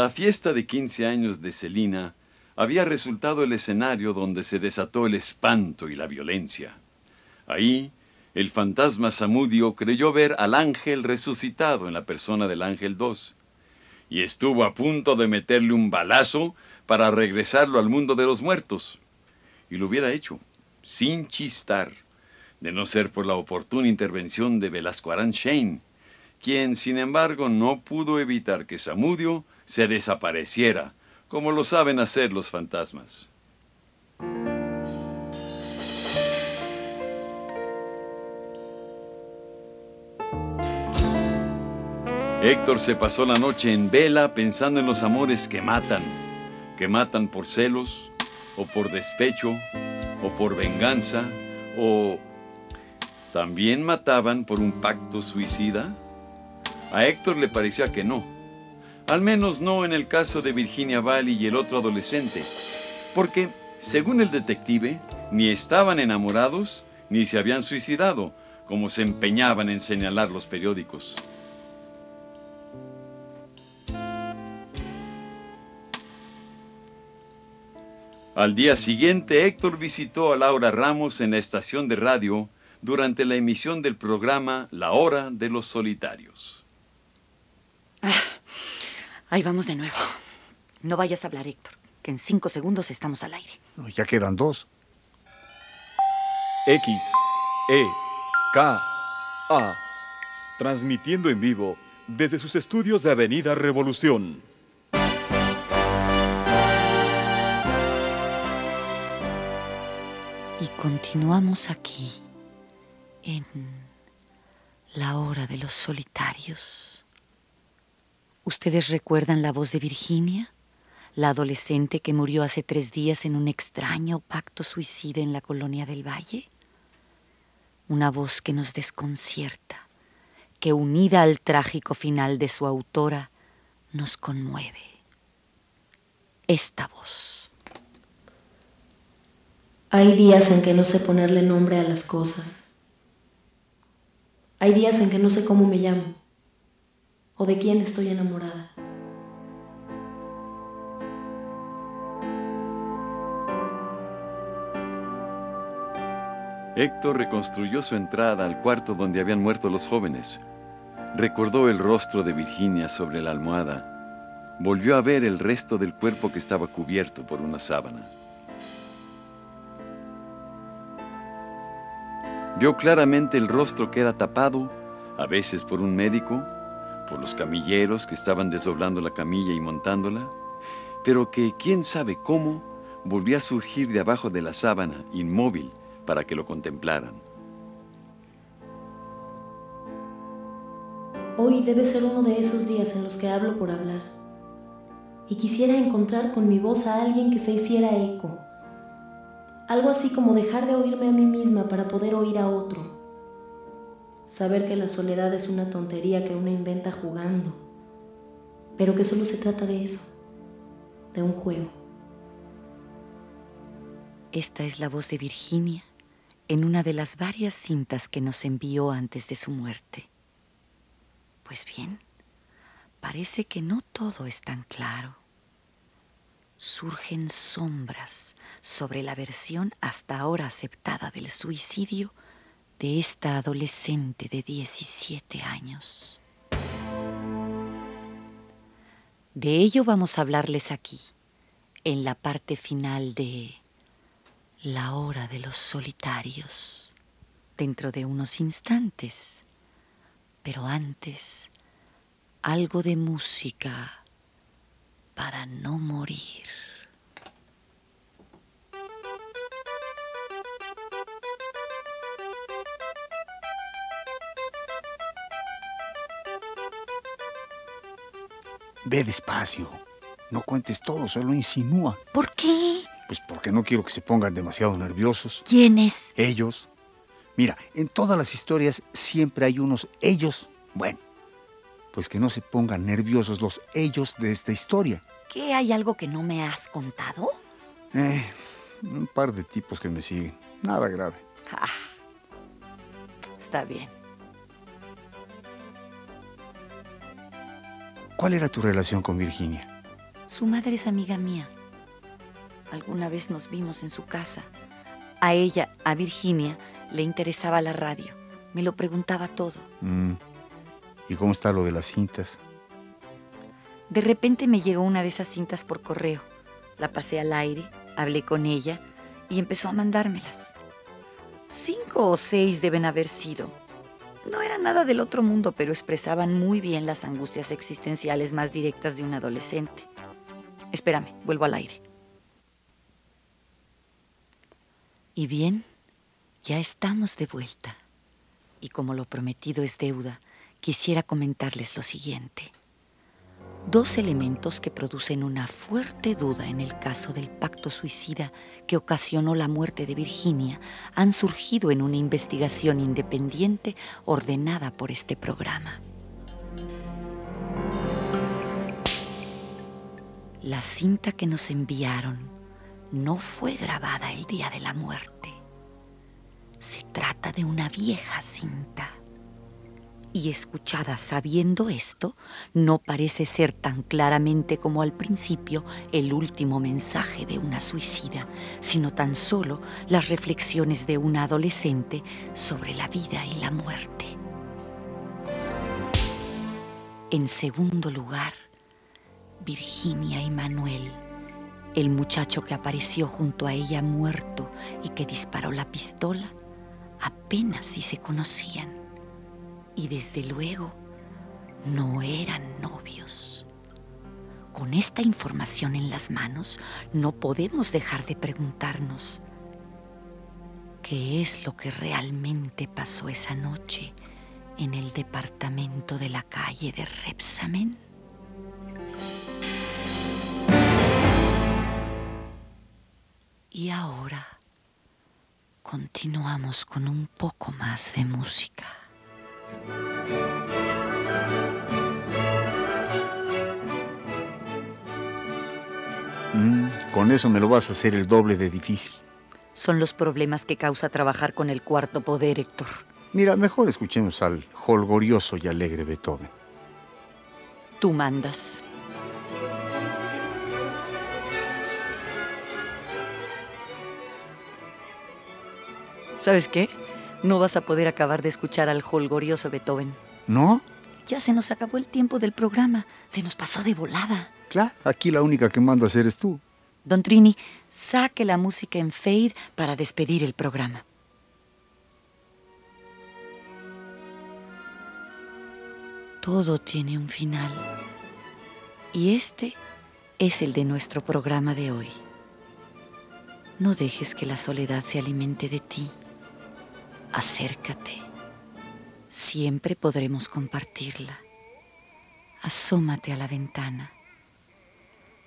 La fiesta de 15 años de Celina había resultado el escenario donde se desató el espanto y la violencia. Ahí, el fantasma Samudio creyó ver al ángel resucitado en la persona del ángel 2 y estuvo a punto de meterle un balazo para regresarlo al mundo de los muertos. Y lo hubiera hecho, sin chistar, de no ser por la oportuna intervención de Velasco Arán Shane, quien, sin embargo, no pudo evitar que Samudio se desapareciera, como lo saben hacer los fantasmas. Héctor se pasó la noche en vela pensando en los amores que matan, que matan por celos, o por despecho, o por venganza, o también mataban por un pacto suicida. A Héctor le parecía que no, al menos no en el caso de Virginia Valley y el otro adolescente. Porque, según el detective, ni estaban enamorados ni se habían suicidado, como se empeñaban en señalar los periódicos. Al día siguiente, Héctor visitó a Laura Ramos en la estación de radio durante la emisión del programa La Hora de los Solitarios. Ah, Ahí vamos de nuevo. No vayas a hablar, Héctor, que en cinco segundos estamos al aire. Ya quedan dos. X, E, K, A. Transmitiendo en vivo desde sus estudios de Avenida Revolución. Y continuamos aquí, en la hora de los solitarios. ¿Ustedes recuerdan la voz de Virginia? La adolescente que murió hace tres días en un extraño pacto suicida en la colonia del Valle. Una voz que nos desconcierta, que unida al trágico final de su autora, nos conmueve. Esta voz. Hay días en que no sé ponerle nombre a las cosas. Hay días en que no sé cómo me llamo o de quién estoy enamorada. Héctor reconstruyó su entrada al cuarto donde habían muerto los jóvenes. Recordó el rostro de Virginia sobre la almohada. Volvió a ver el resto del cuerpo que estaba cubierto por una sábana. Vio claramente el rostro que era tapado, a veces por un médico, por los camilleros que estaban desdoblando la camilla y montándola, pero que quién sabe cómo volvía a surgir de abajo de la sábana, inmóvil, para que lo contemplaran. Hoy debe ser uno de esos días en los que hablo por hablar. Y quisiera encontrar con mi voz a alguien que se hiciera eco. Algo así como dejar de oírme a mí misma para poder oír a otro saber que la soledad es una tontería que uno inventa jugando, pero que solo se trata de eso, de un juego. Esta es la voz de Virginia en una de las varias cintas que nos envió antes de su muerte. Pues bien, parece que no todo es tan claro. Surgen sombras sobre la versión hasta ahora aceptada del suicidio de esta adolescente de 17 años. De ello vamos a hablarles aquí, en la parte final de La hora de los solitarios, dentro de unos instantes. Pero antes, algo de música para no morir. Ve despacio. No cuentes todo, solo insinúa. ¿Por qué? Pues porque no quiero que se pongan demasiado nerviosos. ¿Quiénes? Ellos. Mira, en todas las historias siempre hay unos ellos. Bueno, pues que no se pongan nerviosos los ellos de esta historia. ¿Qué hay algo que no me has contado? Eh, un par de tipos que me siguen. Nada grave. Ah, está bien. ¿Cuál era tu relación con Virginia? Su madre es amiga mía. Alguna vez nos vimos en su casa. A ella, a Virginia, le interesaba la radio. Me lo preguntaba todo. Mm. ¿Y cómo está lo de las cintas? De repente me llegó una de esas cintas por correo. La pasé al aire, hablé con ella y empezó a mandármelas. Cinco o seis deben haber sido. No era nada del otro mundo, pero expresaban muy bien las angustias existenciales más directas de un adolescente. Espérame, vuelvo al aire. Y bien, ya estamos de vuelta. Y como lo prometido es deuda, quisiera comentarles lo siguiente. Dos elementos que producen una fuerte duda en el caso del pacto suicida que ocasionó la muerte de Virginia han surgido en una investigación independiente ordenada por este programa. La cinta que nos enviaron no fue grabada el día de la muerte. Se trata de una vieja cinta. Y escuchada sabiendo esto, no parece ser tan claramente como al principio el último mensaje de una suicida, sino tan solo las reflexiones de una adolescente sobre la vida y la muerte. En segundo lugar, Virginia y Manuel, el muchacho que apareció junto a ella muerto y que disparó la pistola, apenas si se conocían. Y desde luego, no eran novios. Con esta información en las manos, no podemos dejar de preguntarnos, ¿qué es lo que realmente pasó esa noche en el departamento de la calle de Repsamen? Y ahora continuamos con un poco más de música. Mm, con eso me lo vas a hacer el doble de difícil. Son los problemas que causa trabajar con el cuarto poder, Héctor. Mira, mejor escuchemos al holgorioso y alegre Beethoven. Tú mandas. ¿Sabes qué? No vas a poder acabar de escuchar al holgorioso Beethoven. ¿No? Ya se nos acabó el tiempo del programa. Se nos pasó de volada. Claro, aquí la única que manda hacer es tú. Don Trini, saque la música en fade para despedir el programa. Todo tiene un final. Y este es el de nuestro programa de hoy. No dejes que la soledad se alimente de ti. Acércate. Siempre podremos compartirla. Asómate a la ventana.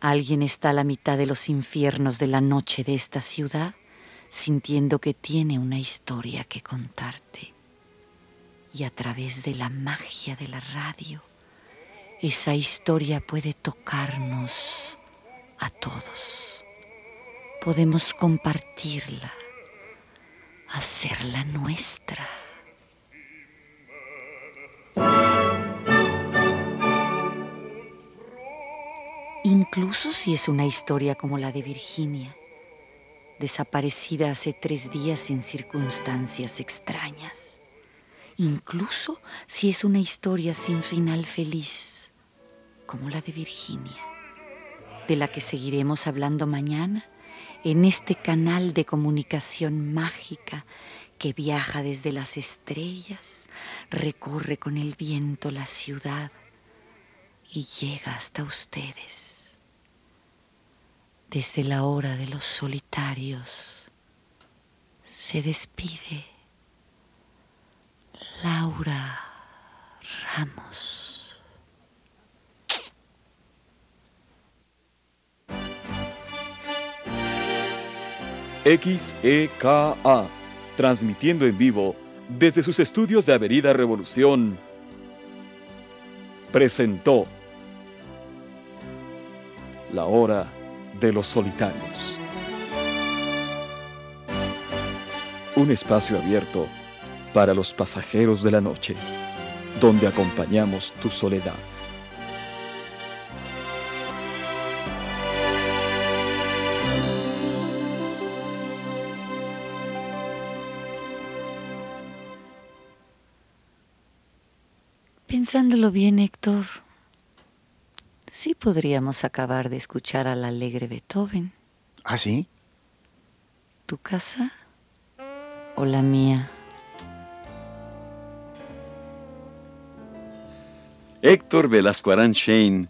Alguien está a la mitad de los infiernos de la noche de esta ciudad sintiendo que tiene una historia que contarte. Y a través de la magia de la radio, esa historia puede tocarnos a todos. Podemos compartirla, hacerla nuestra. Incluso si es una historia como la de Virginia, desaparecida hace tres días en circunstancias extrañas. Incluso si es una historia sin final feliz, como la de Virginia, de la que seguiremos hablando mañana en este canal de comunicación mágica que viaja desde las estrellas, recorre con el viento la ciudad y llega hasta ustedes desde la hora de los solitarios, se despide Laura Ramos. XEKA, transmitiendo en vivo desde sus estudios de Avenida Revolución, presentó La Hora de los Solitarios. Un espacio abierto para los pasajeros de la noche, donde acompañamos tu soledad. Pensándolo bien, Héctor, sí podríamos acabar de escuchar al alegre Beethoven. ¿Ah, sí? ¿Tu casa o la mía? Héctor Velasco Arán Shane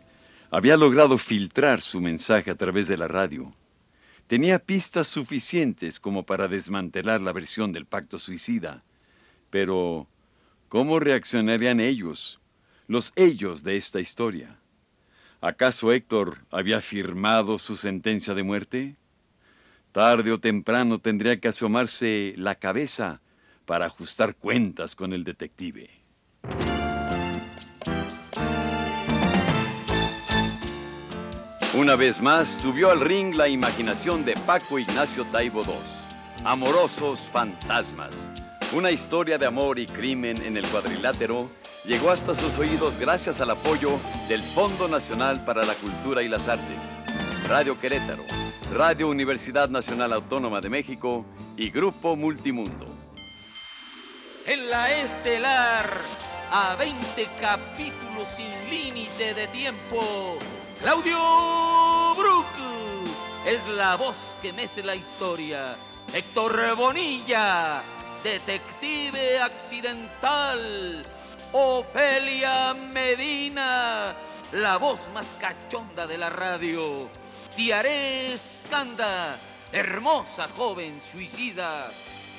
había logrado filtrar su mensaje a través de la radio. Tenía pistas suficientes como para desmantelar la versión del pacto suicida, pero ¿cómo reaccionarían ellos, los ellos de esta historia? ¿Acaso Héctor había firmado su sentencia de muerte? Tarde o temprano tendría que asomarse la cabeza para ajustar cuentas con el detective. Una vez más subió al ring la imaginación de Paco Ignacio Taibo II. Amorosos fantasmas. Una historia de amor y crimen en el cuadrilátero llegó hasta sus oídos gracias al apoyo del Fondo Nacional para la Cultura y las Artes, Radio Querétaro, Radio Universidad Nacional Autónoma de México y Grupo Multimundo. En la estelar, a 20 capítulos sin límite de tiempo, Claudio Brook es la voz que mece la historia. Héctor Bonilla, detective accidental. Ofelia Medina, la voz más cachonda de la radio. Tiaré Escanda, hermosa joven suicida.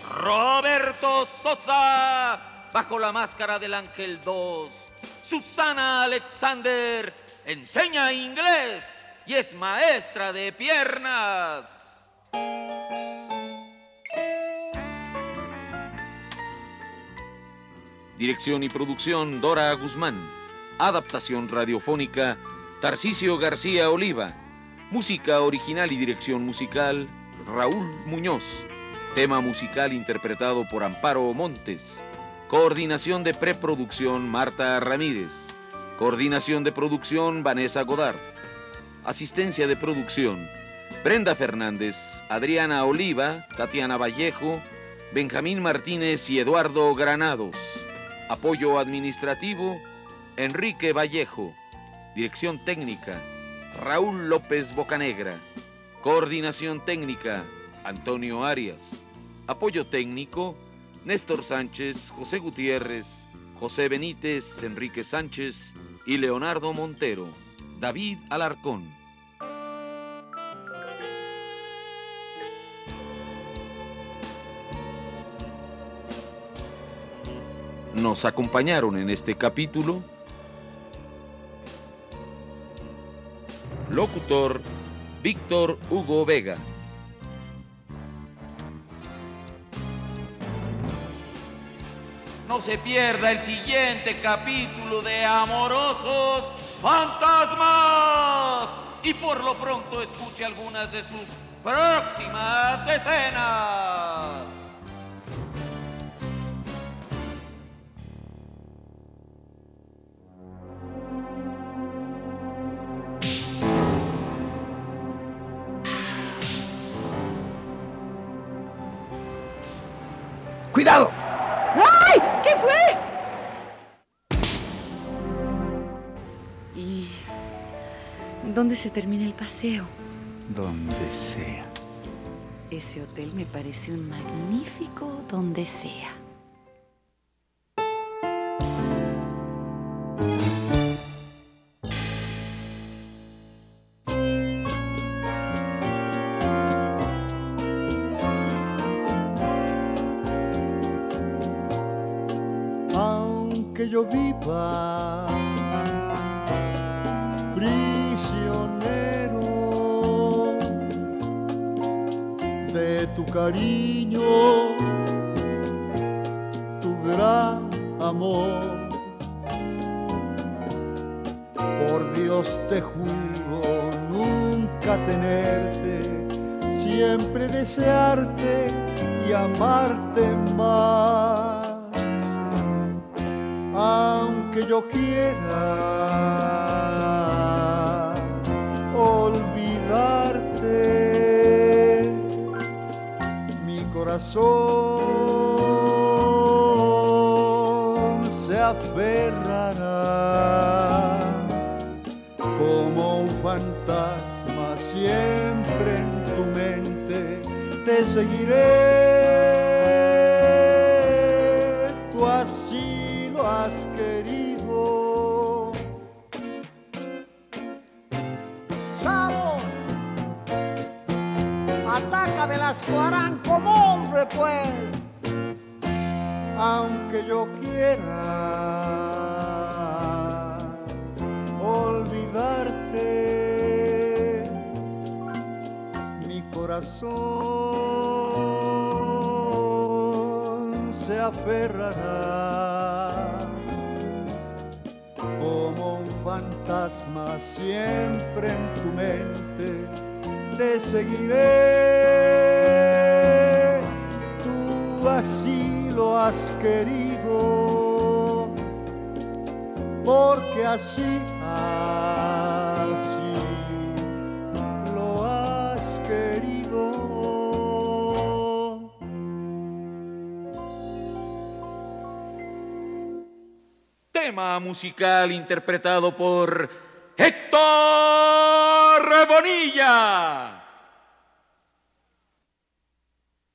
Roberto Sosa, bajo la máscara del Ángel 2. Susana Alexander, enseña inglés y es maestra de piernas. Dirección y producción Dora Guzmán. Adaptación radiofónica Tarcisio García Oliva. Música original y dirección musical Raúl Muñoz. Tema musical interpretado por Amparo Montes. Coordinación de preproducción Marta Ramírez. Coordinación de producción Vanessa Godard. Asistencia de producción Brenda Fernández, Adriana Oliva, Tatiana Vallejo, Benjamín Martínez y Eduardo Granados. Apoyo administrativo Enrique Vallejo. Dirección técnica Raúl López Bocanegra. Coordinación técnica Antonio Arias. Apoyo técnico Néstor Sánchez, José Gutiérrez, José Benítez, Enrique Sánchez y Leonardo Montero. David Alarcón. Nos acompañaron en este capítulo locutor Víctor Hugo Vega. No se pierda el siguiente capítulo de Amorosos Fantasmas. Y por lo pronto escuche algunas de sus próximas escenas. Dónde se termina el paseo? Donde sea. Ese hotel me parece un magnífico donde sea. aunque yo viva de tu cariño, tu gran amor. Por Dios te juro nunca tenerte, siempre desearte y amarte más. Aunque yo quiera corazón se aferrará como un fantasma siempre en tu mente. Te seguiré, Ataca de las Guarán como hombre, pues. aunque yo quiera olvidarte, mi corazón se aferrará como un fantasma siempre en tu mente. Te seguiré, tú así lo has querido, porque así, así lo has querido. Tema musical interpretado por Héctor Bonilla.